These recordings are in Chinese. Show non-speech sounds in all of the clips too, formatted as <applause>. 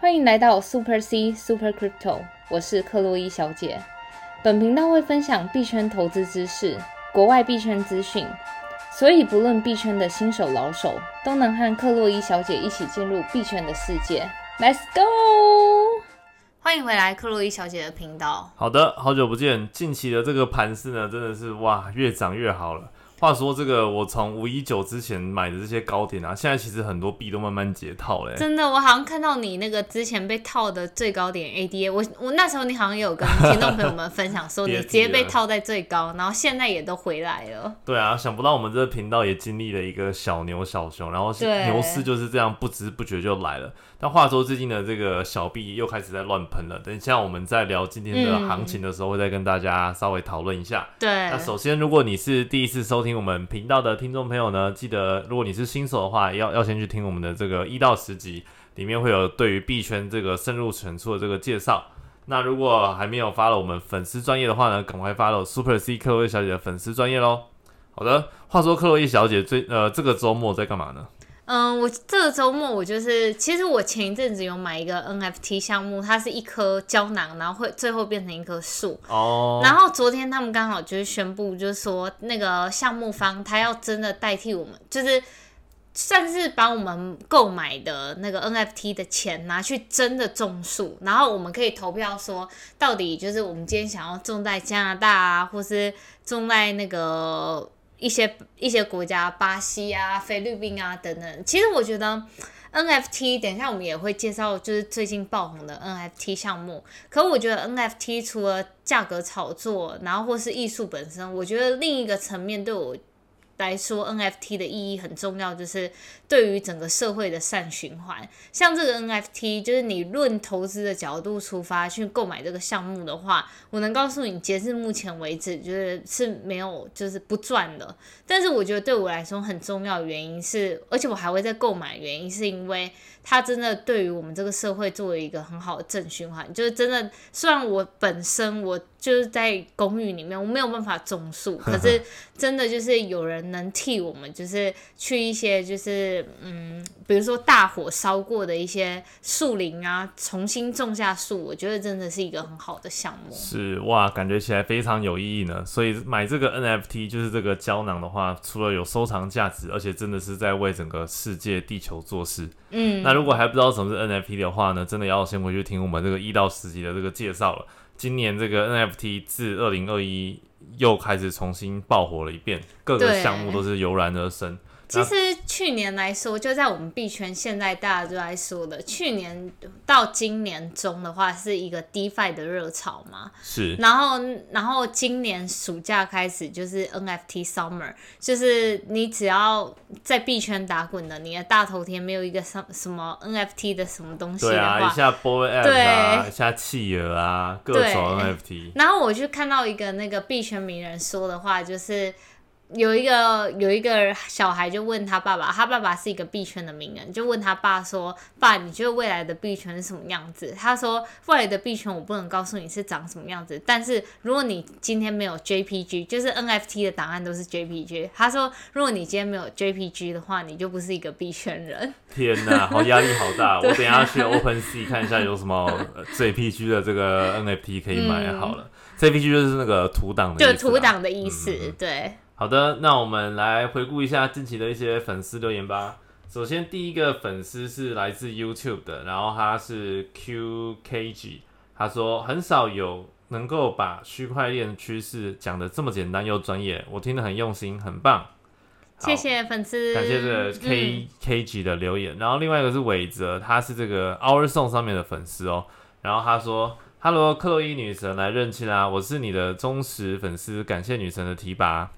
欢迎来到 Super C Super Crypto，我是克洛伊小姐。本频道会分享币圈投资知识、国外币圈资讯，所以不论币圈的新手老手，都能和克洛伊小姐一起进入币圈的世界。Let's go！欢迎回来克洛伊小姐的频道。好的，好久不见。近期的这个盘势呢，真的是哇，越涨越好了。话说这个，我从五一九之前买的这些高点啊，现在其实很多币都慢慢解套嘞。真的，我好像看到你那个之前被套的最高点 ADA，我我那时候你好像也有跟听众朋友们分享说，<laughs> 你直接被套在最高，然后现在也都回来了。对啊，想不到我们这个频道也经历了一个小牛小熊，然后牛市就是这样不知不觉就来了。但话说最近的这个小币又开始在乱喷了，等一下我们在聊今天的行情的时候，会再跟大家稍微讨论一下。对，那首先如果你是第一次收听。听我们频道的听众朋友呢，记得如果你是新手的话，要要先去听我们的这个一到十集，里面会有对于币圈这个深入浅出的这个介绍。那如果还没有发了我们粉丝专业的话呢，赶快发了 Super C 克洛伊小姐的粉丝专业喽。好的，话说克洛伊小姐最呃这个周末在干嘛呢？嗯，我这个周末我就是，其实我前一阵子有买一个 NFT 项目，它是一颗胶囊，然后会最后变成一棵树。哦。然后昨天他们刚好就是宣布，就是说那个项目方他要真的代替我们，就是算是把我们购买的那个 NFT 的钱拿去真的种树，然后我们可以投票说，到底就是我们今天想要种在加拿大啊，或是种在那个。一些一些国家，巴西啊、菲律宾啊等等。其实我觉得 NFT，等一下我们也会介绍，就是最近爆红的 NFT 项目。可我觉得 NFT 除了价格炒作，然后或是艺术本身，我觉得另一个层面对我。来说，NFT 的意义很重要，就是对于整个社会的善循环。像这个 NFT，就是你论投资的角度出发去购买这个项目的话，我能告诉你，截至目前为止，就是是没有就是不赚的。但是我觉得对我来说很重要的原因是，而且我还会再购买，原因是因为它真的对于我们这个社会作为一个很好的正循环。就是真的，虽然我本身我。就是在公寓里面，我没有办法种树，可是 <laughs> 真的就是有人能替我们，就是去一些就是嗯，比如说大火烧过的一些树林啊，重新种下树，我觉得真的是一个很好的项目。是哇，感觉起来非常有意义呢。所以买这个 NFT 就是这个胶囊的话，除了有收藏价值，而且真的是在为整个世界地球做事。嗯，那如果还不知道什么是 NFT 的话呢，真的要先回去听我们这个一到十集的这个介绍了。今年这个 NFT 自二零二一又开始重新爆火了一遍，各个项目都是油然而生。其实去年来说，就在我们币圈，现在大家都在说的，去年到今年中的话，是一个 DeFi 的热潮嘛。是。然后，然后今年暑假开始就是 NFT Summer，就是你只要在币圈打滚的，你的大头贴没有一个什什么 NFT 的什么东西的话，对啊，一下 Boy App 啊，一下企鹅啊，各种 NFT。然后我就看到一个那个币圈名人说的话，就是。有一个有一个小孩就问他爸爸，他爸爸是一个币圈的名人，就问他爸说：“爸，你觉得未来的币圈是什么样子？”他说：“未来的币圈我不能告诉你是长什么样子，但是如果你今天没有 JPG，就是 NFT 的档案都是 JPG。”他说：“如果你今天没有 JPG 的话，你就不是一个币圈人。<laughs> ”天哪，好压力好大！<laughs> 我等下去 OpenSea 看一下有什么 JPG 的这个 NFT 可以买好了。JPG 就是那个图档的，就图档的意思，对。好的，那我们来回顾一下近期的一些粉丝留言吧。首先，第一个粉丝是来自 YouTube 的，然后他是 QKG，他说很少有能够把区块链趋势讲的这么简单又专业，我听得很用心，很棒。谢谢粉丝，感谢这个 KKG 的留言。然后另外一个是伟泽，他是这个 Our Song 上面的粉丝哦。然后他说：“Hello，克洛伊女神来认亲啦，我是你的忠实粉丝，感谢女神的提拔。”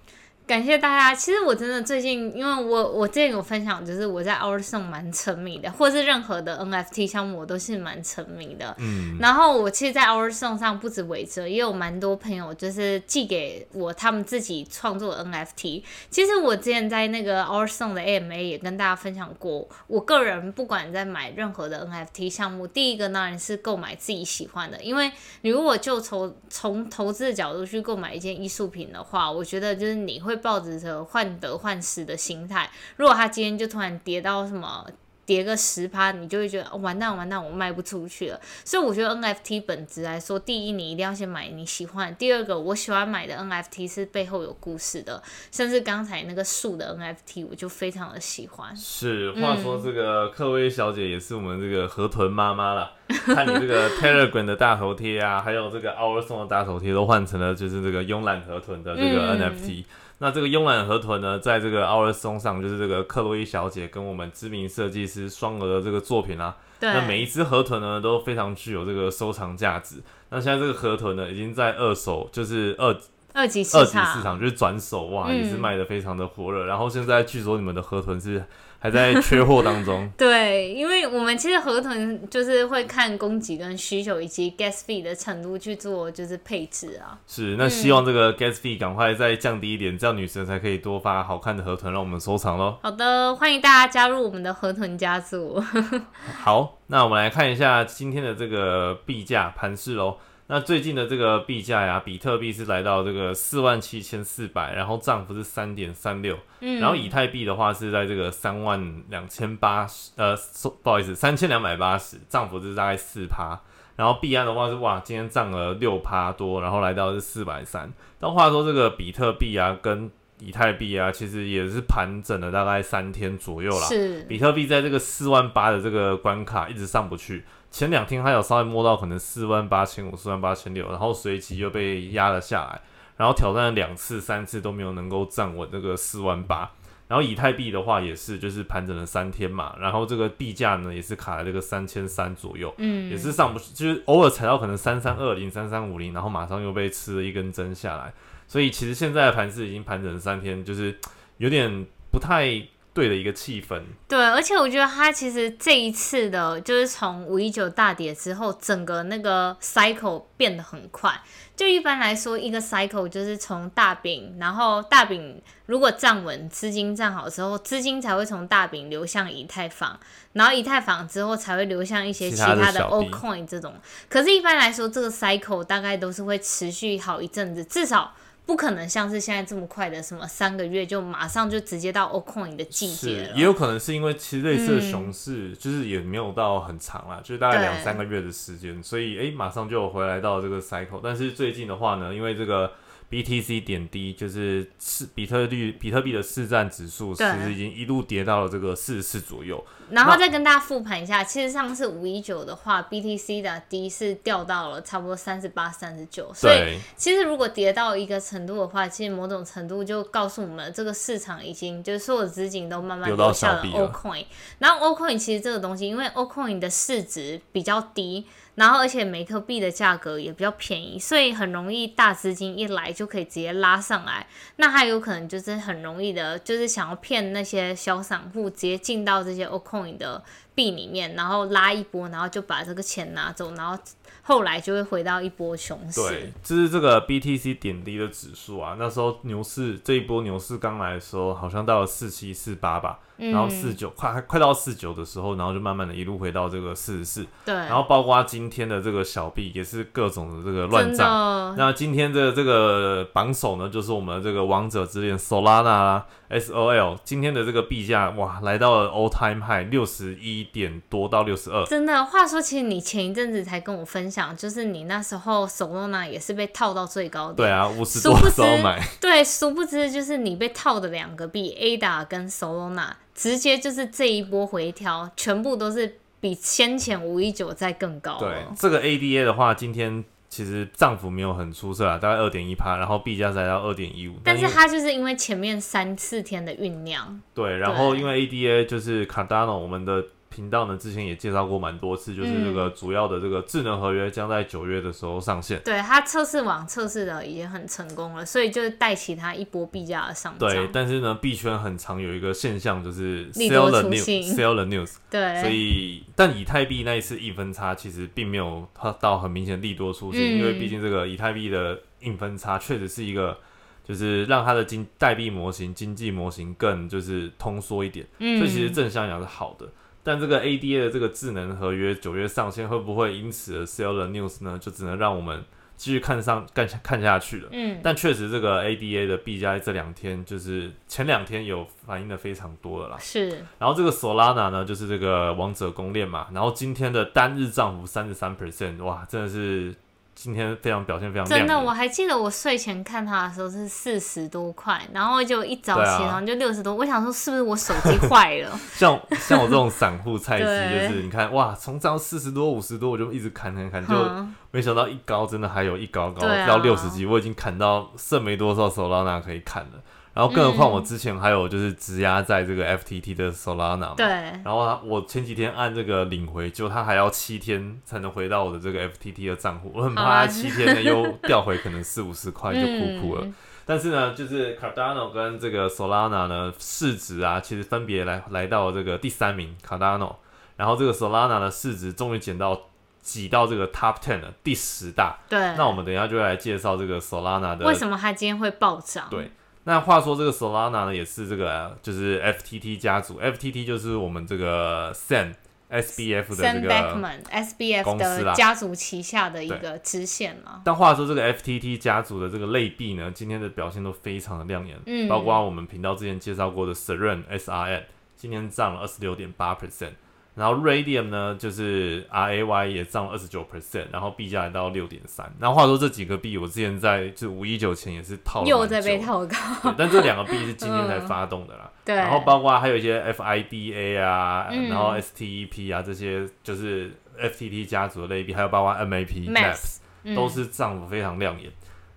感谢大家。其实我真的最近，因为我我之前有分享，就是我在 Our Song 蛮沉迷的，或是任何的 NFT 项目，我都是蛮沉迷的。嗯。然后我其实，在 Our Song 上不止维哲，也有蛮多朋友就是寄给我他们自己创作的 NFT。其实我之前在那个 Our Song 的 AMA 也跟大家分享过，我个人不管在买任何的 NFT 项目，第一个当然是购买自己喜欢的，因为你如果就从从投资的角度去购买一件艺术品的话，我觉得就是你会。抱着着患得患失的心态，如果他今天就突然跌到什么跌个十趴，你就会觉得完蛋完蛋，我卖不出去了。所以我觉得 NFT 本质来说，第一你一定要先买你喜欢，第二个我喜欢买的 NFT 是背后有故事的，甚至刚才那个树的 NFT 我就非常的喜欢。是，话说这个克薇小姐也是我们这个河豚妈妈了，<laughs> 看你这个 Telegram 的大头贴啊，还有这个 Our Song 的大头贴都换成了就是这个慵懒河豚的这个 NFT。那这个慵懒河豚呢，在这个 Our Song 上，就是这个克洛伊小姐跟我们知名设计师双鹅的这个作品啊。对。那每一只河豚呢，都非常具有这个收藏价值。那现在这个河豚呢，已经在二手，就是二二级二级市场，就是转手哇，也是卖的非常的火热。然后现在据说你们的河豚是。还在缺货当中。<laughs> 对，因为我们其实河豚就是会看供给跟需求以及 gas fee 的程度去做，就是配置啊。是，那希望这个 gas fee 赶快再降低一点，这样女神才可以多发好看的河豚让我们收藏喽。好的，欢迎大家加入我们的河豚家族。<laughs> 好，那我们来看一下今天的这个币价盘势喽。那最近的这个币价呀，比特币是来到这个四万七千四百，然后涨幅是三点三六，嗯，然后以太币的话是在这个三万两千八十，呃，不好意思，三千两百八十，涨幅是大概四趴，然后币安的话是哇，今天涨了六趴多，然后来到是四百三。但话说这个比特币啊，跟以太币啊，其实也是盘整了大概三天左右啦。是，比特币在这个四万八的这个关卡一直上不去。前两天还有稍微摸到可能四万八千五、四万八千六，然后随即又被压了下来，然后挑战了两次、三次都没有能够站稳这个四万八。然后以太币的话也是，就是盘整了三天嘛，然后这个币价呢也是卡在这个三千三左右，嗯，也是上不去，就是偶尔踩到可能三三二零、三三五零，然后马上又被吃了一根针下来。所以其实现在的盘势已经盘整了三天，就是有点不太。对的一个气氛，对，而且我觉得他其实这一次的，就是从五一九大跌之后，整个那个 cycle 变得很快。就一般来说，一个 cycle 就是从大饼，然后大饼如果站稳，资金站好之后，资金才会从大饼流向以太坊，然后以太坊之后才会流向一些其他的 o coin 这种。可是，一般来说，这个 cycle 大概都是会持续好一阵子，至少。不可能像是现在这么快的，什么三个月就马上就直接到 O Coin 的季节了。也有可能是因为其实类似的熊市，就是也没有到很长啦，就是大概两三个月的时间，所以哎，马上就回来到这个 cycle。但是最近的话呢，因为这个。BTC 点低就是市比特币比特币的市占指数，其实已经一路跌到了这个四十四左右。然后再跟大家复盘一下，其实上次五一九的话，BTC 的低是掉到了差不多三十八、三十九。所以其实如果跌到一个程度的话，其实某种程度就告诉我们，这个市场已经就是所有资金都慢慢流向了 O Coin。然后 O Coin 其实这个东西，因为 O Coin 的市值比较低。然后，而且每颗币的价格也比较便宜，所以很容易大资金一来就可以直接拉上来。那还有可能就是很容易的，就是想要骗那些小散户直接进到这些 O 你的币里面，然后拉一波，然后就把这个钱拿走，然后。后来就会回到一波熊市。对，就是这个 BTC 点滴的指数啊，那时候牛市这一波牛市刚来的时候，好像到了四七四八吧，然后四九快快到四九的时候，然后就慢慢的一路回到这个四十四。对，然后包括今天的这个小币也是各种的这个乱涨。那今天的这个榜首呢，就是我们的这个王者之恋 Solana。S O L 今天的这个币价哇，来到了 all time high 六十一点多到六十二。真的，话说其实你前一阵子才跟我分享，就是你那时候 Solana 也是被套到最高点。对啊，五十多时候买。对，殊不知就是你被套的两个币 Ada 跟 Solana，直接就是这一波回调，全部都是比先前五一九再更高。对，这个 A D A 的话，今天。其实涨幅没有很出色啊，大概二点一趴，然后币价才到二点一五。但是它就是因为前面三四天的酝酿。对，然后因为 ADA 就是 Cardano，我们的。频道呢，之前也介绍过蛮多次，就是这个主要的这个智能合约将在九月的时候上线。对它测试网测试的已经很成功了，所以就带起它一波币价的上涨。对，但是呢，币圈很常有一个现象就是 sell the news，sell the news。<laughs> 对，所以但以太币那一次硬分差其实并没有它到很明显利多出现，因为毕竟这个以太币的硬分差确实是一个，就是让它的经代币模型、经济模型更就是通缩一点，所以其实正向讲是好的。但这个 ADA 的这个智能合约九月上线，会不会因此而 sell the news 呢？就只能让我们继续看上看看下去了。嗯，但确实这个 ADA 的币价这两天就是前两天有反应的非常多了啦。是，然后这个 Solana 呢，就是这个王者公链嘛，然后今天的单日涨幅三十三 percent，哇，真的是。今天非常表现非常真的，我还记得我睡前看它的时候是四十多块，然后就一早起床就六十多。我想说是不是我手机坏了？<laughs> 像像我这种散户菜鸡，<laughs> 就是你看哇，从涨四十多五十多，我就一直砍砍砍，就没想到一高真的还有一高高到六十几，我已经砍到剩没多少手到那可以砍了。然后，更何况我之前还有就是质押在这个 FTT 的 Solana，对。然后我前几天按这个领回，就他还要七天才能回到我的这个 FTT 的账户，我很怕他七天呢又掉回可能四五十块就 <laughs> 哭哭了。但是呢，就是 Cardano 跟这个 Solana 呢市值啊，其实分别来来到这个第三名 Cardano，然后这个 Solana 的市值终于减到挤到这个 Top Ten 了，第十大。对。那我们等一下就来介绍这个 Solana 的为什么它今天会暴涨？对。那话说，这个 Solana 呢，也是这个就是 FTT 家族，FTT 就是我们这个 Sam SBF 的这个 SBF 的家族旗下的一个支线嘛。但话说，这个 FTT 家族的这个类币呢，今天的表现都非常的亮眼，嗯，包括我们频道之前介绍过的 Seren SRN，今天涨了二十六点八 percent。然后 Radium 呢，就是 R A Y 也涨了二十九 percent，然后币价来到六点三。那话说这几个币，我之前在就五一九前也是套了，又在被套高。但这两个币是今天才发动的啦。对。然后包括还有一些 F I D A 啊，然后 S T E P 啊这些，就是 F T T 家族的类币，还有包括 M A P Maps 都是涨幅非常亮眼。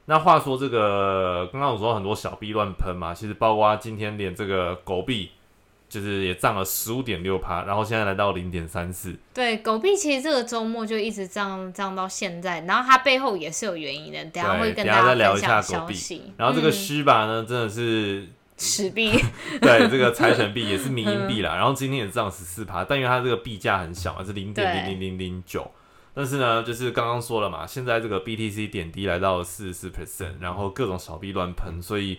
那话说这个，刚刚我说很多小币乱喷嘛，其实包括今天连这个狗币。就是也涨了十五点六趴，然后现在来到零点三四。对，狗币其实这个周末就一直涨涨到现在，然后它背后也是有原因的，等下会跟大家再聊一下狗币。然后这个虚吧呢，真的是 <laughs> 屎币，<laughs> 对，这个财神币也是民营币啦。然后今天也涨十四趴，但因为它这个币价很小啊，是零点零零零零九。但是呢，就是刚刚说了嘛，现在这个 BTC 点低来到四十四 percent，然后各种小币乱喷，所以。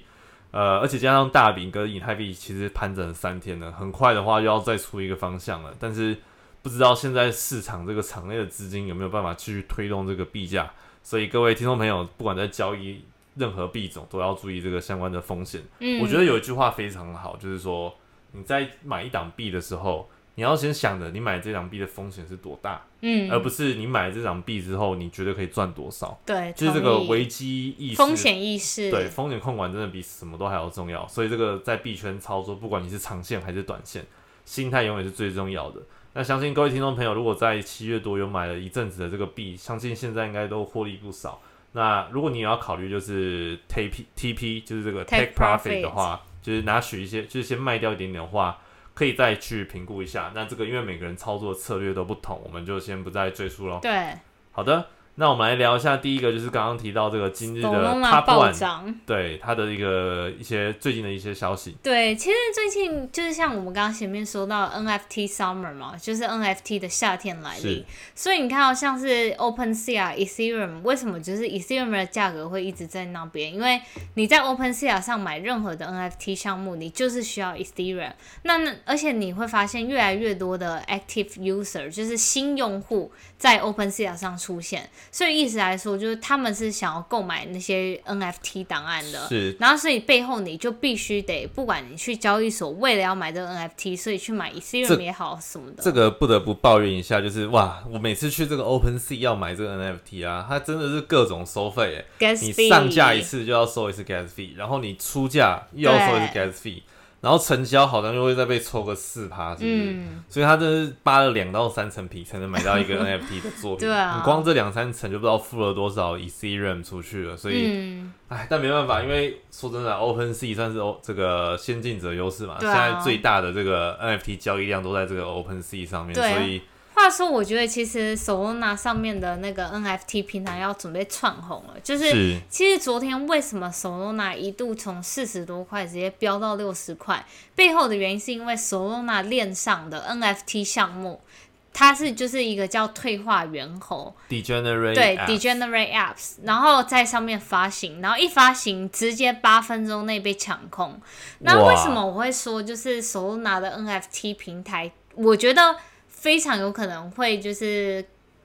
呃，而且加上大饼跟以太币其实盘整了三天了，很快的话又要再出一个方向了。但是不知道现在市场这个场内的资金有没有办法去推动这个币价，所以各位听众朋友，不管在交易任何币种，都要注意这个相关的风险。嗯，我觉得有一句话非常好，就是说你在买一档币的时候。你要先想着你买这张币的风险是多大，嗯，而不是你买这张币之后你觉得可以赚多少，对，就是这个危机意识、风险意识，对，风险控管真的比什么都还要重要。所以这个在币圈操作，不管你是长线还是短线，心态永远是最重要的。那相信各位听众朋友，如果在七月多有买了一阵子的这个币，相信现在应该都获利不少。那如果你也要考虑就是 T P T P，就是这个 take profit 的话，就是拿取一些，就是先卖掉一点点的话。可以再去评估一下，那这个因为每个人操作策略都不同，我们就先不再赘述了。对，好的。那我们来聊一下第一个，就是刚刚提到这个今日的 Top One，对它的一个一些最近的一些消息。对，其实最近就是像我们刚刚前面说到 NFT Summer 嘛，就是 NFT 的夏天来临。所以你看到像是 OpenSea、Ethereum，为什么就是 Ethereum 的价格会一直在那边？因为你在 OpenSea 上买任何的 NFT 项目，你就是需要 Ethereum。那那而且你会发现越来越多的 Active User，就是新用户在 OpenSea 上出现。所以意思来说，就是他们是想要购买那些 NFT 档案的，是。然后所以背后你就必须得，不管你去交易所为了要买这个 NFT，所以去买 Ethereum 也好什么的。这个不得不抱怨一下，就是哇，我每次去这个 OpenSea 要买这个 NFT 啊，它真的是各种收费，你上架一次就要收一次 gas fee，然后你出价又要收一次 gas fee。然后成交好像又会再被抽个四趴，是不是？所以他真是扒了两到三层皮才能买到一个 <laughs> NFT 的作品。对啊，你光这两三层就不知道付了多少 Ethereum 出去了。所以，哎，但没办法，因为说真的，OpenSea 算是这个先进者优势嘛。现在最大的这个 NFT 交易量都在这个 OpenSea 上面，所以。话说，我觉得其实 Solana 上面的那个 NFT 平台要准备窜红了。就是其实昨天为什么 Solana 一度从四十多块直接飙到六十块，背后的原因是因为 Solana 链上的 NFT 项目，它是就是一个叫退化猿猴 Degenerate 对 Degenerate Apps，然后在上面发行，然后一发行直接八分钟内被抢空。那为什么我会说就是 Solana 的 NFT 平台？我觉得。非常有可能会就是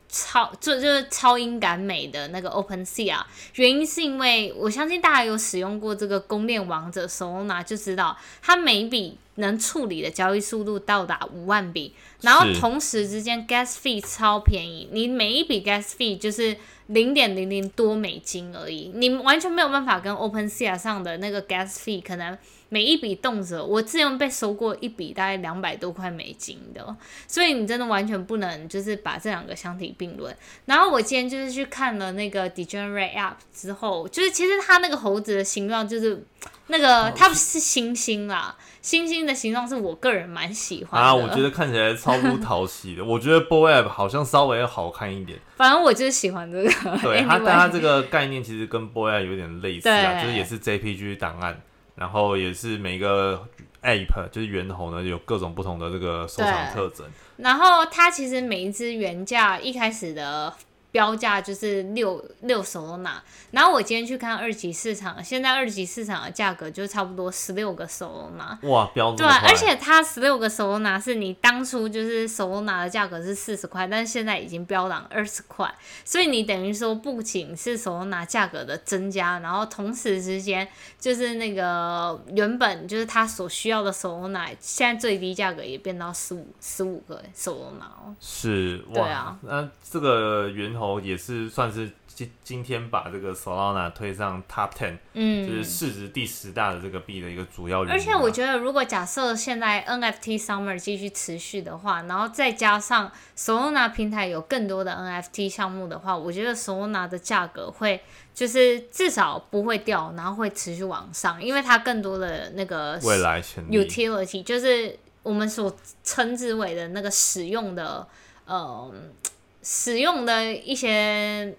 超就就是超音感美的那个 Open Sea 啊，原因是因为我相信大家有使用过这个公链王者 Solana 就知道，它每笔能处理的交易速度到达五万笔，然后同时之间 Gas Fee 超便宜，你每一笔 Gas Fee 就是零点零零多美金而已，你完全没有办法跟 Open Sea 上的那个 Gas Fee 可能。每一笔动辄，我之前被收过一笔大概两百多块美金的，所以你真的完全不能就是把这两个相提并论。然后我今天就是去看了那个 Degenerate App 之后，就是其实它那个猴子的形状就是那个它不是星星啦，星星的形状是我个人蛮喜欢的啊，我觉得看起来超不 <laughs> 讨喜的。我觉得 Boy App 好像稍微好看一点，反正我就是喜欢这个。对 <laughs> 它，但它这个概念其实跟 Boy App 有点类似啊，就是也是 JPG 档案。然后也是每个 app 就是猿猴呢，有各种不同的这个收藏特征。然后它其实每一只原价一开始的。标价就是六六手拿，然后我今天去看二级市场，现在二级市场的价格就差不多十六个手拿。哇，标对，而且它十六个手拿是你当初就是手拿的价格是四十块，但是现在已经标涨二十块，所以你等于说不仅是手拿价格的增加，然后同时之间就是那个原本就是它所需要的手拿，现在最低价格也变到十五十五个手拿哦。是，对啊，那这个原。头也是算是今今天把这个 Solana 推上 Top Ten，嗯，就是市值第十大的这个币的一个主要原因。而且我觉得，如果假设现在 NFT Summer 继续持续的话，然后再加上 Solana 平台有更多的 NFT 项目的话，我觉得 Solana 的价格会就是至少不会掉，然后会持续往上，因为它更多的那个未来 utility 就是我们所称之为的那个使用的，嗯。使用的一些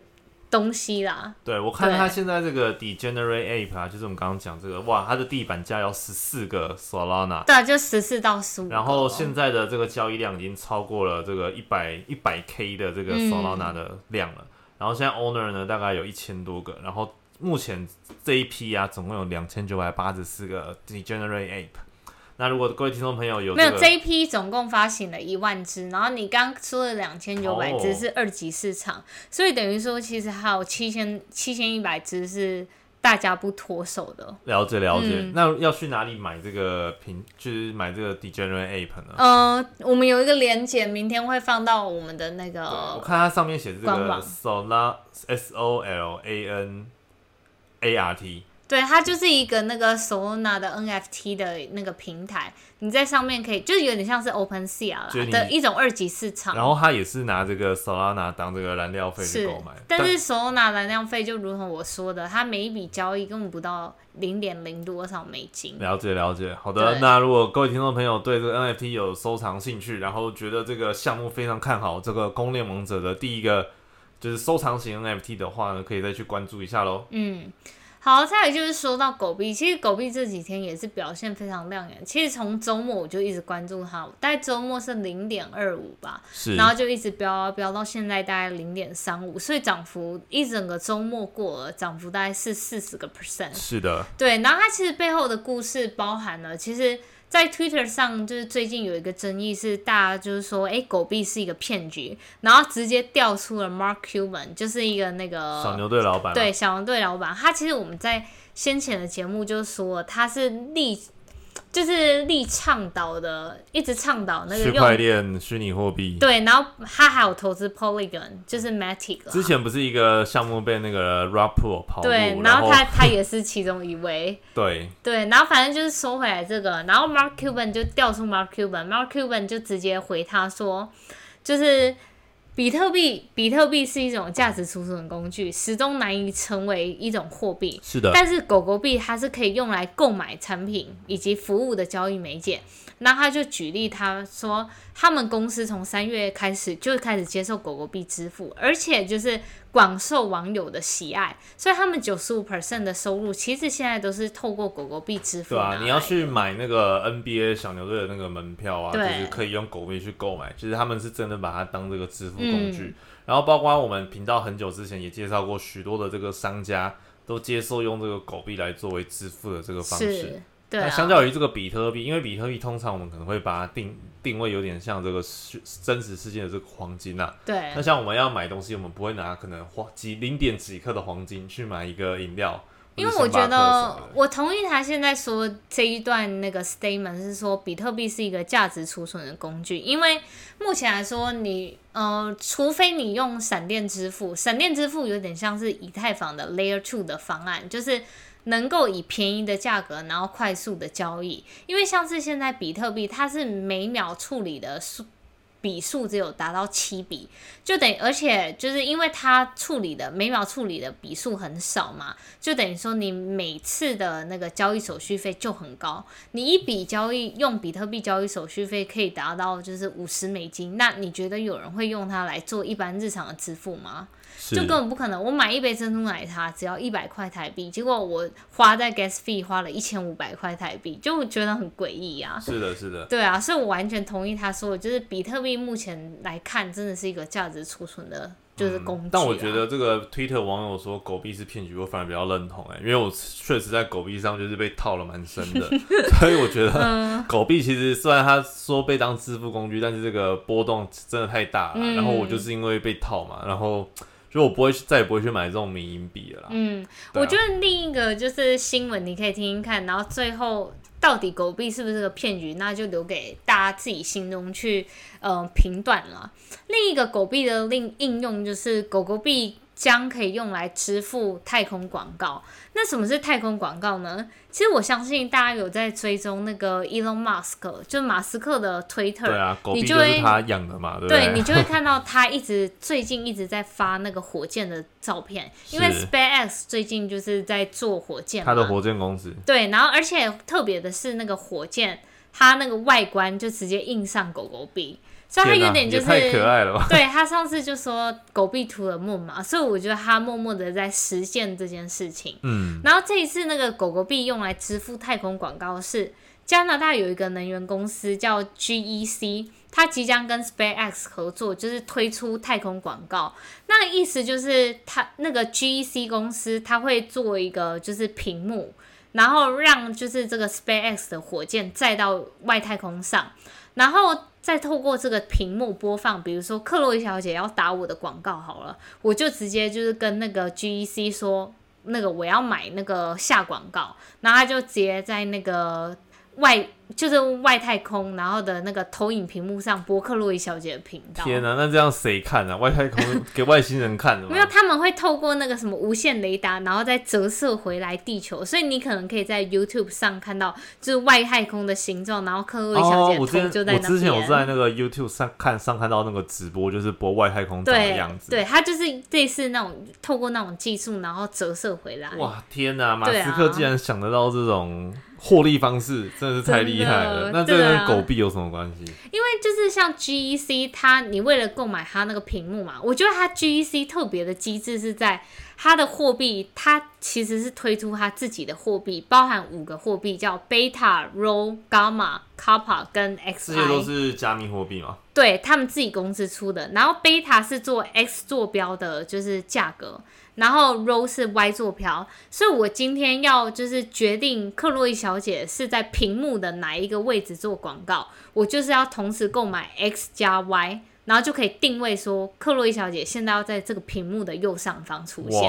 东西啦，对我看它现在这个 Degenerate Ape 啊，就是我们刚刚讲这个，哇，它的地板价要十四个 Solana，对，就十四到十五。然后现在的这个交易量已经超过了这个一百一百 K 的这个 Solana 的量了。然后现在 Owner 呢，大概有一千多个。然后目前这一批啊，总共有两千九百八十四个 Degenerate Ape。那如果各位听众朋友有没有这一批总共发行了一万只，然后你刚说的两千九百只是二级市场，所以等于说其实还有七千七千一百只是大家不脱手的。了解了解，那要去哪里买这个平，就是买这个 Degenerate Ape 呢？嗯，我们有一个链接，明天会放到我们的那个。我看它上面写这个 Solar S O L A N A R T。对，它就是一个那个 Solana 的 NFT 的那个平台，你在上面可以，就是有点像是 Open Sea 的一种二级市场。然后它也是拿这个 Solana 当这个燃料费去购买。但是 Solana 燃料费就如同我说的，它每一笔交易根本不到零点零多少美金。了解了解，好的。那如果各位听众朋友对这个 NFT 有收藏兴趣，然后觉得这个项目非常看好，这个公链王者的第一个就是收藏型 NFT 的话呢，可以再去关注一下喽。嗯。好，再有就是说到狗币，其实狗币这几天也是表现非常亮眼。其实从周末我就一直关注它，大概周末是零点二五吧，然后就一直飙啊飙到现在大概零点三五，所以涨幅一整个周末过了，涨幅大概是四十个 percent。是的，对，然后它其实背后的故事包含了其实。在 Twitter 上，就是最近有一个争议，是大家就是说，哎，狗币是一个骗局，然后直接调出了 Mark Cuban，就是一个那个小牛队老板。对，小牛队老板，他其实我们在先前的节目就说他是立。就是力倡导的，一直倡导那个区块链、虚拟货币。对，然后他还有投资 Polygon，就是 Matic。之前不是一个项目被那个 Rapper 跑对，然后他他也是其中一位。<laughs> 对对，然后反正就是说回来这个，然后 Mark Cuban 就调出 Mark Cuban，Mark Cuban 就直接回他说，就是。比特币，比特币是一种价值储存工具，始终难以成为一种货币。是的，但是狗狗币它是可以用来购买产品以及服务的交易媒介。那他就举例，他说他们公司从三月开始就开始接受狗狗币支付，而且就是广受网友的喜爱，所以他们九十五 percent 的收入其实现在都是透过狗狗币支付。对啊，你要去买那个 NBA 小牛队的那个门票啊，就是可以用狗币去购买。其实他们是真的把它当这个支付工具。然后包括我们频道很久之前也介绍过许多的这个商家都接受用这个狗币来作为支付的这个方式。对，相较于这个比特币，因为比特币通常我们可能会把它定定位有点像这个真实世界的这个黄金呐。对。那像我们要买东西，我们不会拿可能黄几零点几克的黄金去买一个饮料。因为我觉得，我同意他现在说这一段那个 statement 是说，比特币是一个价值储存的工具。因为目前来说，你呃，除非你用闪电支付，闪电支付有点像是以太坊的 Layer Two 的方案，就是能够以便宜的价格，然后快速的交易。因为像是现在比特币，它是每秒处理的数。笔数只有达到七笔，就等，而且就是因为它处理的每秒处理的笔数很少嘛，就等于说你每次的那个交易手续费就很高。你一笔交易用比特币交易手续费可以达到就是五十美金，那你觉得有人会用它来做一般日常的支付吗？就根本不可能，我买一杯珍珠奶茶只要一百块台币，结果我花在 gas fee 花了一千五百块台币，就觉得很诡异啊。是的，是的。对啊，所以我完全同意他说的，就是比特币目前来看，真的是一个价值储存的，就是工具。但我觉得这个推特网友说狗币是骗局，我反而比较认同哎，因为我确实在狗币上就是被套了蛮深的，<laughs> 所以我觉得 <laughs> 狗币其实虽然他说被当支付工具，但是这个波动真的太大了。然后我就是因为被套嘛，然后。就我不会再也不会去买这种民营币了。嗯，我觉得另一个就是新闻，你可以听听看，然后最后到底狗币是不是个骗局，那就留给大家自己心中去呃评断了。另一个狗币的另应用就是狗狗币。将可以用来支付太空广告。那什么是太空广告呢？其实我相信大家有在追踪那个 Elon Musk，就马斯克的 Twitter，对啊，狗币就是他养的嘛，对对？对你就会看到他一直最近一直在发那个火箭的照片，<laughs> 因为 SpaceX 最近就是在做火箭，他的火箭公司。对，然后而且特别的是那个火箭，它那个外观就直接印上狗狗币。所以他有点就是太可爱了吧？对他上次就说狗币图了梦嘛，所以我觉得他默默的在实现这件事情。嗯，然后这一次那个狗狗币用来支付太空广告是加拿大有一个能源公司叫 GEC，它即将跟 SpaceX 合作，就是推出太空广告。那个意思就是它那个 GEC 公司它会做一个就是屏幕，然后让就是这个 SpaceX 的火箭载到外太空上，然后。再透过这个屏幕播放，比如说克洛伊小姐要打我的广告好了，我就直接就是跟那个 GEC 说，那个我要买那个下广告，然后他就直接在那个外。就是外太空，然后的那个投影屏幕上伯克洛伊小姐的频道。天哪，那这样谁看啊？外太空给外星人看的吗？没有，他们会透过那个什么无线雷达，然后再折射回来地球，所以你可能可以在 YouTube 上看到，就是外太空的形状，然后克洛伊小姐头就在那边。我之前我在那个 YouTube 上看上看到那个直播，就是播外太空的样子。对，它就是类似那种透过那种技术，然后折射回来。哇，天哪！马斯克竟然想得到这种。获利方式真的是太厉害了，那这跟狗币有什么关系？因为就是像 GEC，它你为了购买它那个屏幕嘛，我觉得它 GEC 特别的机制是在它的货币，它其实是推出它自己的货币，包含五个货币叫 Beta、Rho、Gamma、Kappa 跟 X。这些都是加密货币吗？对他们自己公司出的，然后 Beta 是做 X 坐标的，就是价格。然后 row 是 Y 坐标，所以我今天要就是决定克洛伊小姐是在屏幕的哪一个位置做广告，我就是要同时购买 X 加 Y。然后就可以定位说，克洛伊小姐现在要在这个屏幕的右上方出现。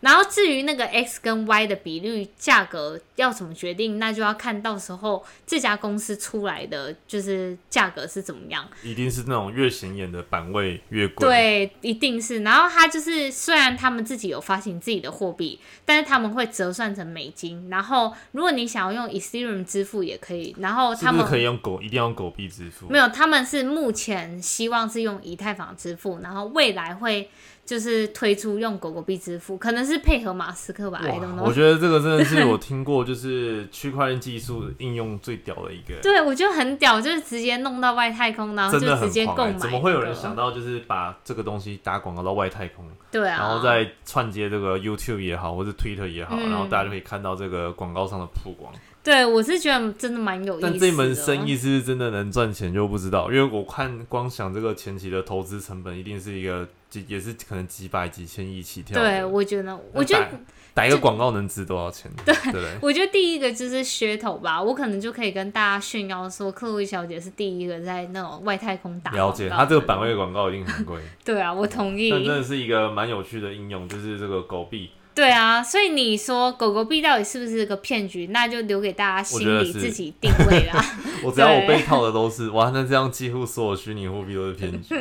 然后至于那个 X 跟 Y 的比率、价格要怎么决定，那就要看到时候这家公司出来的就是价格是怎么样。一定是那种越显眼的版位越贵。对，一定是。然后它就是虽然他们自己有发行自己的货币，但是他们会折算成美金。然后如果你想要用 Ethereum 支付也可以。然后他们可以用狗，一定要用狗币支付。没有，他们是目前希望是。用以太坊支付，然后未来会就是推出用狗狗币支付，可能是配合马斯克吧。我觉得这个真的是 <laughs> 我听过，就是区块链技术应用最屌的一个。对，我觉得很屌，就是直接弄到外太空，然后就直接购买。怎么会有人想到就是把这个东西打广告到外太空？对啊，然后再串接这个 YouTube 也好，或者 Twitter 也好，然后大家就可以看到这个广告上的曝光。对，我是觉得真的蛮有意思。但这门生意是真的能赚钱就不知道，因为我看光想这个前期的投资成本一定是一个几也是可能几百几千亿起跳。对，我觉得，我觉得。打一个广告能值多少钱？对，我觉得第一个就是噱头吧，我可能就可以跟大家炫耀说，克洛伊小姐是第一个在那种外太空打。了解，她这个版位广告一定很贵。对啊，我同意。但真的是一个蛮有趣的应用，就是这个狗币。对啊，所以你说狗狗币到底是不是个骗局？那就留给大家心里自己定位啦。<laughs> 我只要我被套的都是，哇，那这样几乎所有虚拟货币都是骗局。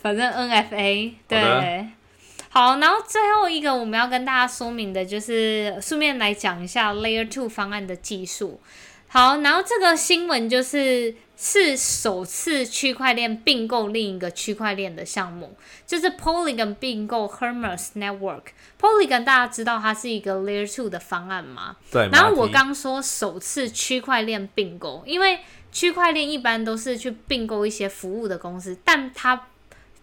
反正 NFA 对。好，然后最后一个我们要跟大家说明的就是，顺便来讲一下 Layer Two 方案的技术。好，然后这个新闻就是是首次区块链并购另一个区块链的项目，就是 Polygon 并购 Hermes Network。Polygon 大家知道它是一个 Layer Two 的方案吗？对。然后我刚说首次区块链并购，因为区块链一般都是去并购一些服务的公司，但它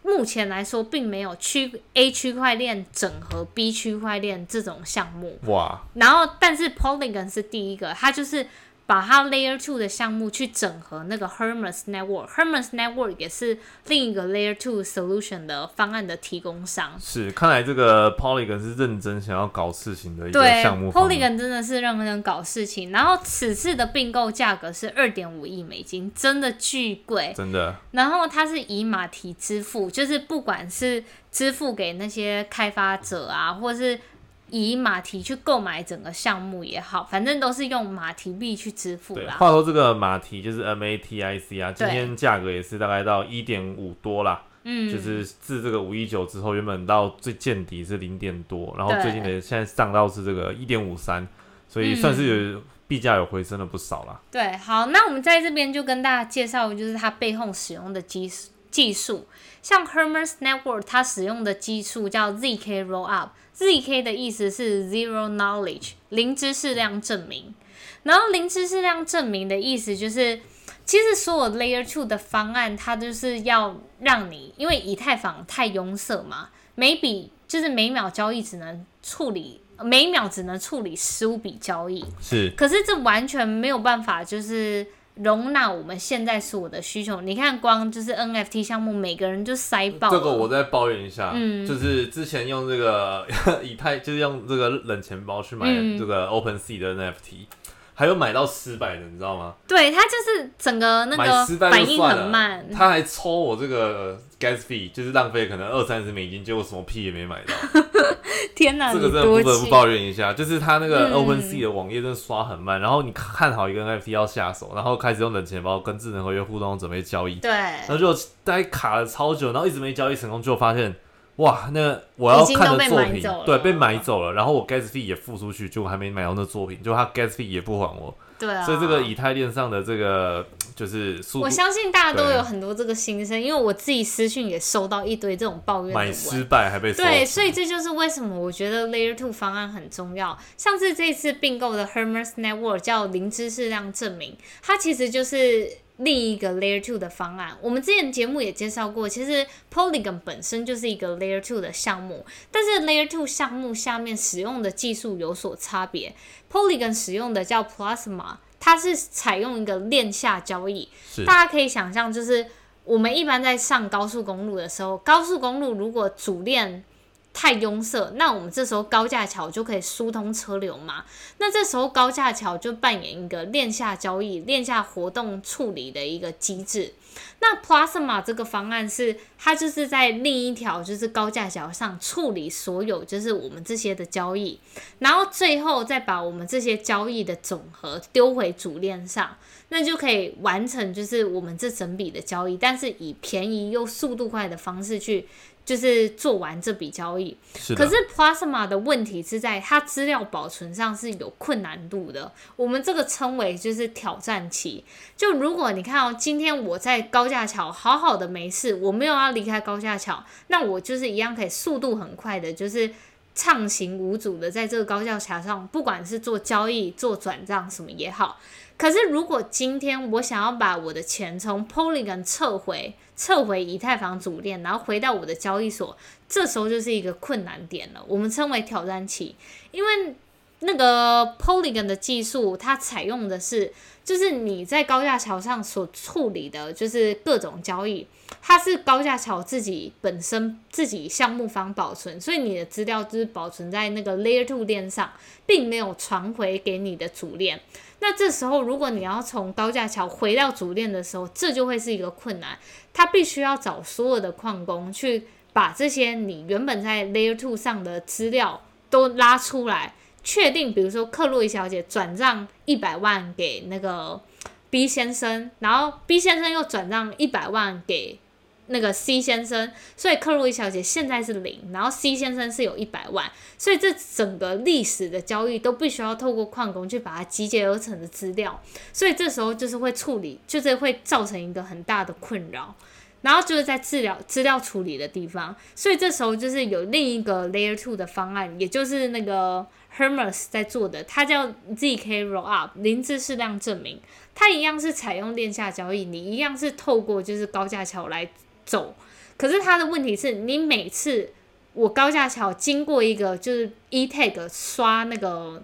目前来说，并没有区 A 区块链整合 B 区块链这种项目。哇！然后，但是 Polygon 是第一个，它就是。把它 Layer Two 的项目去整合那个 Hermes Network，Hermes Network 也是另一个 Layer Two solution 的方案的提供商。是，看来这个 Polygon 是认真想要搞事情的一个项目。Polygon 真的是认真搞事情。然后此次的并购价格是二点五亿美金，真的巨贵，真的。然后它是以马蹄支付，就是不管是支付给那些开发者啊，或是。以马蹄去购买整个项目也好，反正都是用马蹄币去支付啦。话说这个马蹄就是 M A T I C 啊，今天价格也是大概到一点五多啦。嗯，就是自这个五一九之后，原本到最见底是零点多，然后最近的现在上到是这个一点五三，所以算是有币价有回升了不少啦。对，好，那我们在这边就跟大家介绍，就是它背后使用的技技术，像 Hermes Network 它使用的技术叫 Z K Rollup。ZK 的意思是 Zero Knowledge，零知识量证明。然后零知识量证明的意思就是，其实所有 Layer Two 的方案，它就是要让你，因为以太坊太拥塞嘛，每笔就是每秒交易只能处理，每秒只能处理十五笔交易。是。可是这完全没有办法，就是。容纳我们现在所有的需求，你看光就是 NFT 项目，每个人就塞爆。这个我再抱怨一下，嗯，就是之前用这个 <laughs> 以太，就是用这个冷钱包去买这个 OpenSea 的 NFT，还有买到失败的，你知道吗？对，他就是整个那个反应很慢，他还抽我这个 gas fee，就是浪费可能二三十美金，结果什么屁也没买到。<laughs> <laughs> 天哪！这个真的不得不抱怨一下，就是他那个 OpenSea 的网页真的刷很慢，然后你看好一个 NFT 要下手，然后开始用冷钱包跟智能合约互动准备交易，对，然后就待卡了超久，然后一直没交易成功，就发现哇，那我要看的作品对被买走了，然后我 gas fee 也付出去，就还没买到那作品，就他 gas fee 也不还我。对啊，所以这个以太链上的这个就是，我相信大家都有很多这个心声，因为我自己私讯也收到一堆这种抱怨。买失败还被对，所以这就是为什么我觉得 Layer Two 方案很重要。上次这次并购的 Hermes Network 叫零知识量证明，它其实就是。另一个 Layer Two 的方案，我们之前节目也介绍过。其实 Polygon 本身就是一个 Layer Two 的项目，但是 Layer Two 项目下面使用的技术有所差别。Polygon 使用的叫 Plasma，它是采用一个链下交易。大家可以想象，就是我们一般在上高速公路的时候，高速公路如果主链太拥塞，那我们这时候高架桥就可以疏通车流嘛？那这时候高架桥就扮演一个链下交易、链下活动处理的一个机制。那 Plasma 这个方案是它就是在另一条就是高架桥上处理所有就是我们这些的交易，然后最后再把我们这些交易的总和丢回主链上，那就可以完成就是我们这整笔的交易，但是以便宜又速度快的方式去。就是做完这笔交易，可是 Plasma 的问题是在它资料保存上是有困难度的。我们这个称为就是挑战期。就如果你看哦，今天我在高架桥好好的没事，我没有要离开高架桥，那我就是一样可以速度很快的，就是畅行无阻的在这个高架桥上，不管是做交易、做转账什么也好。可是，如果今天我想要把我的钱从 Polygon 撤回，撤回以太坊主链，然后回到我的交易所，这时候就是一个困难点了。我们称为挑战期，因为那个 Polygon 的技术，它采用的是，就是你在高架桥上所处理的，就是各种交易，它是高架桥自己本身自己项目方保存，所以你的资料就是保存在那个 Layer Two 链上，并没有传回给你的主链。那这时候，如果你要从高架桥回到主链的时候，这就会是一个困难，它必须要找所有的矿工去把这些你原本在 Layer Two 上的资料都拉出来。确定，比如说克洛伊小姐转账一百万给那个 B 先生，然后 B 先生又转账一百万给那个 C 先生，所以克洛伊小姐现在是零，然后 C 先生是有一百万，所以这整个历史的交易都必须要透过矿工去把它集结而成的资料，所以这时候就是会处理，就是会造成一个很大的困扰，然后就是在治疗资料处理的地方，所以这时候就是有另一个 Layer Two 的方案，也就是那个。Hermes 在做的，它叫 ZK Rollup 零知识量证明，它一样是采用链下交易，你一样是透过就是高架桥来走，可是它的问题是你每次我高架桥经过一个就是 eTag 刷那个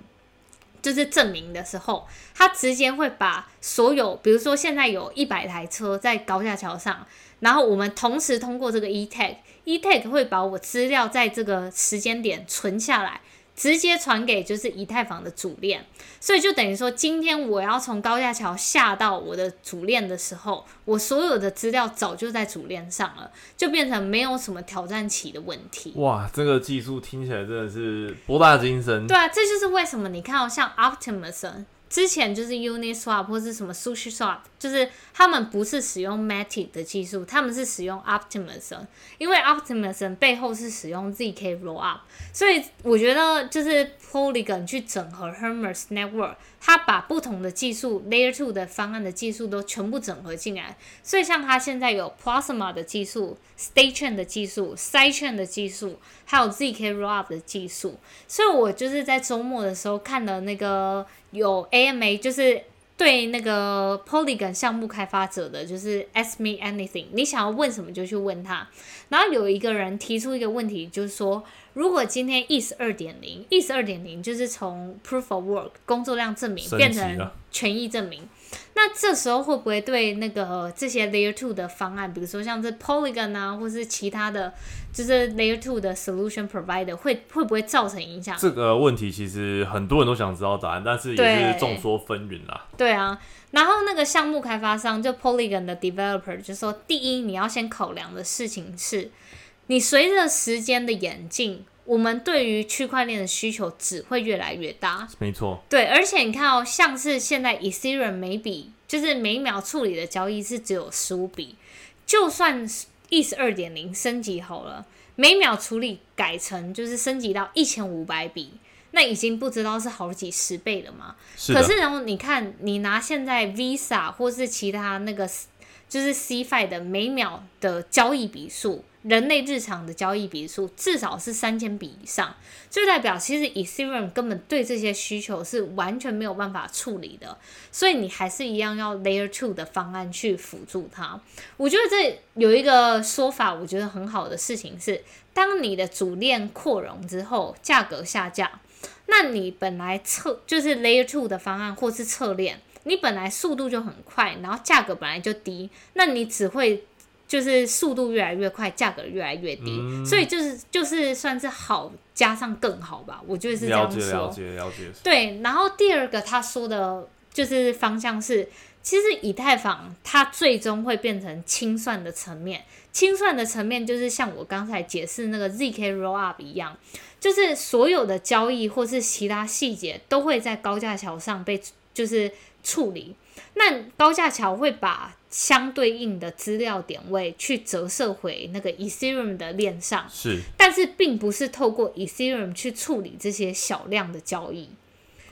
就是证明的时候，它直接会把所有，比如说现在有一百台车在高架桥上，然后我们同时通过这个 eTag，eTag 会把我资料在这个时间点存下来。直接传给就是以太坊的主链，所以就等于说，今天我要从高架桥下到我的主链的时候，我所有的资料早就在主链上了，就变成没有什么挑战期的问题。哇，这个技术听起来真的是博大精深。对啊，这就是为什么你看到像 Optimism。之前就是 Uniswap 或是什么 SushiSwap，就是他们不是使用 Matic 的技术，他们是使用 Optimism，因为 Optimism 背后是使用 zk Rollup，所以我觉得就是 Polygon 去整合 Hermes Network。他把不同的技术 Layer Two 的方案的技术都全部整合进来，所以像他现在有 Plasma 的技术、State Chain 的技术、Side Chain 的技术，还有 zk Rollup 的技术。所以我就是在周末的时候看了那个有 AMA，就是对那个 Polygon 项目开发者的，就是 Ask Me Anything，你想要问什么就去问他。然后有一个人提出一个问题，就是说。如果今天 ETH 二点零，ETH 二点零就是从 Proof of Work 工作量证明变成权益证明，那这时候会不会对那个这些 Layer Two 的方案，比如说像这 Polygon 啊，或是其他的，就是 Layer Two 的 Solution Provider 会会不会造成影响？这个问题其实很多人都想知道答案，但是也是众说纷纭啦。对啊，然后那个项目开发商就 Polygon 的 Developer 就说，第一你要先考量的事情是。你随着时间的演进，我们对于区块链的需求只会越来越大。没错，对，而且你看哦，像是现在 Ethereum 每笔就是每秒处理的交易是只有十五笔，就算 ETH 二点零升级好了，每秒处理改成就是升级到一千五百笔，那已经不知道是好几十倍了嘛。可是然后你看，你拿现在 Visa 或是其他那个就是 CFI 的每秒的交易笔数。人类日常的交易笔数至少是三千笔以上，就代表其实 Ethereum 根本对这些需求是完全没有办法处理的，所以你还是一样要 Layer Two 的方案去辅助它。我觉得这有一个说法，我觉得很好的事情是，当你的主链扩容之后，价格下降，那你本来测就是 Layer Two 的方案或是侧链，你本来速度就很快，然后价格本来就低，那你只会。就是速度越来越快，价格越来越低，所以就是就是算是好加上更好吧，我觉得是这样说。了解了解对，然后第二个他说的就是方向是，其实以太坊它最终会变成清算的层面，清算的层面就是像我刚才解释那个 zk rollup 一样，就是所有的交易或是其他细节都会在高架桥上被就是处理，那高架桥会把。相对应的资料点位去折射回那个 Ethereum 的链上，是，但是并不是透过 Ethereum 去处理这些小量的交易，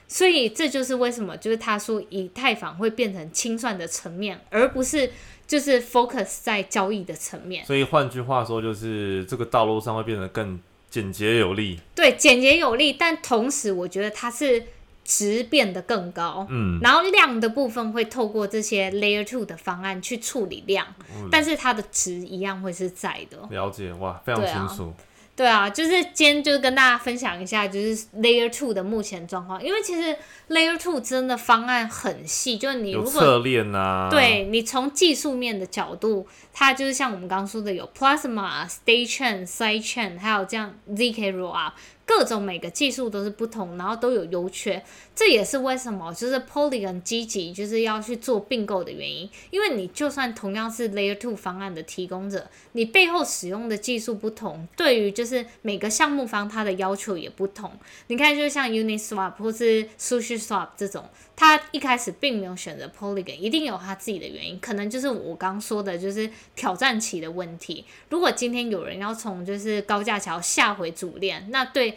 所以这就是为什么，就是他说以太坊会变成清算的层面，而不是就是 focus 在交易的层面。所以换句话说，就是这个道路上会变得更简洁有力。对，简洁有力，但同时我觉得它是。值变得更高，嗯，然后量的部分会透过这些 layer two 的方案去处理量，但是它的值一样会是在的。了解哇，非常清楚。对啊，就是今天就跟大家分享一下，就是 Layer Two 的目前状况。因为其实 Layer Two 真的方案很细，就是你如果侧链啊，对你从技术面的角度，它就是像我们刚刚说的有 Plasma、State Chain、Side Chain，还有这样 ZK Rollup。各种每个技术都是不同，然后都有优缺，这也是为什么就是 Polygon 积极就是要去做并购的原因。因为你就算同样是 Layer Two 方案的提供者，你背后使用的技术不同，对于就是每个项目方它的要求也不同。你看，就像 Uniswap 或是 SushiSwap 这种。他一开始并没有选择 Polygon，一定有他自己的原因，可能就是我刚说的，就是挑战期的问题。如果今天有人要从就是高架桥下回主链，那对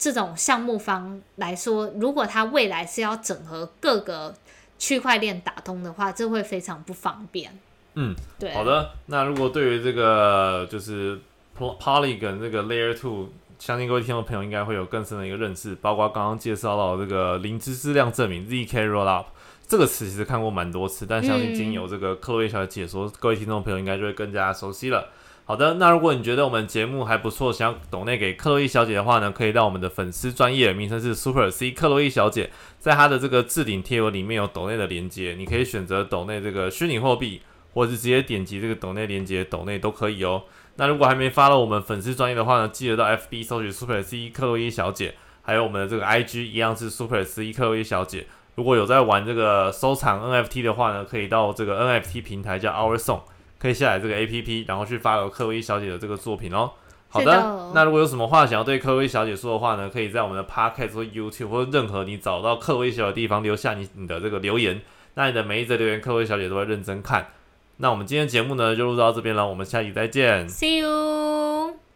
这种项目方来说，如果他未来是要整合各个区块链打通的话，这会非常不方便。嗯，对。好的，那如果对于这个就是 Polygon 这个 Layer Two。相信各位听众朋友应该会有更深的一个认识，包括刚刚介绍到这个零知识量证明 （zk rollup） 这个词，其实看过蛮多次，但相信经由这个克洛伊小姐解说，各位听众朋友应该就会更加熟悉了。好的，那如果你觉得我们节目还不错，想要抖内给克洛伊小姐的话呢，可以到我们的粉丝专业，名称是 Super C 克洛伊小姐，在她的这个置顶贴文里面有抖内的连接，你可以选择抖内这个虚拟货币，或者是直接点击这个抖内连接抖内都可以哦。那如果还没发到我们粉丝专业的话呢，记得到 FB 搜取 Super C 克洛伊小姐，还有我们的这个 IG 一样是 Super C 克洛伊小姐。如果有在玩这个收藏 NFT 的话呢，可以到这个 NFT 平台叫 Our Song，可以下载这个 APP，然后去发表克威小姐的这个作品哦。好的，那如果有什么话想要对克威小姐说的话呢，可以在我们的 Podcast 或 YouTube 或者任何你找到克威小姐的地方留下你你的这个留言。那你的每一则留言，克威小姐都会认真看。那我们今天节目呢就录到这边了，我们下期再见，See you。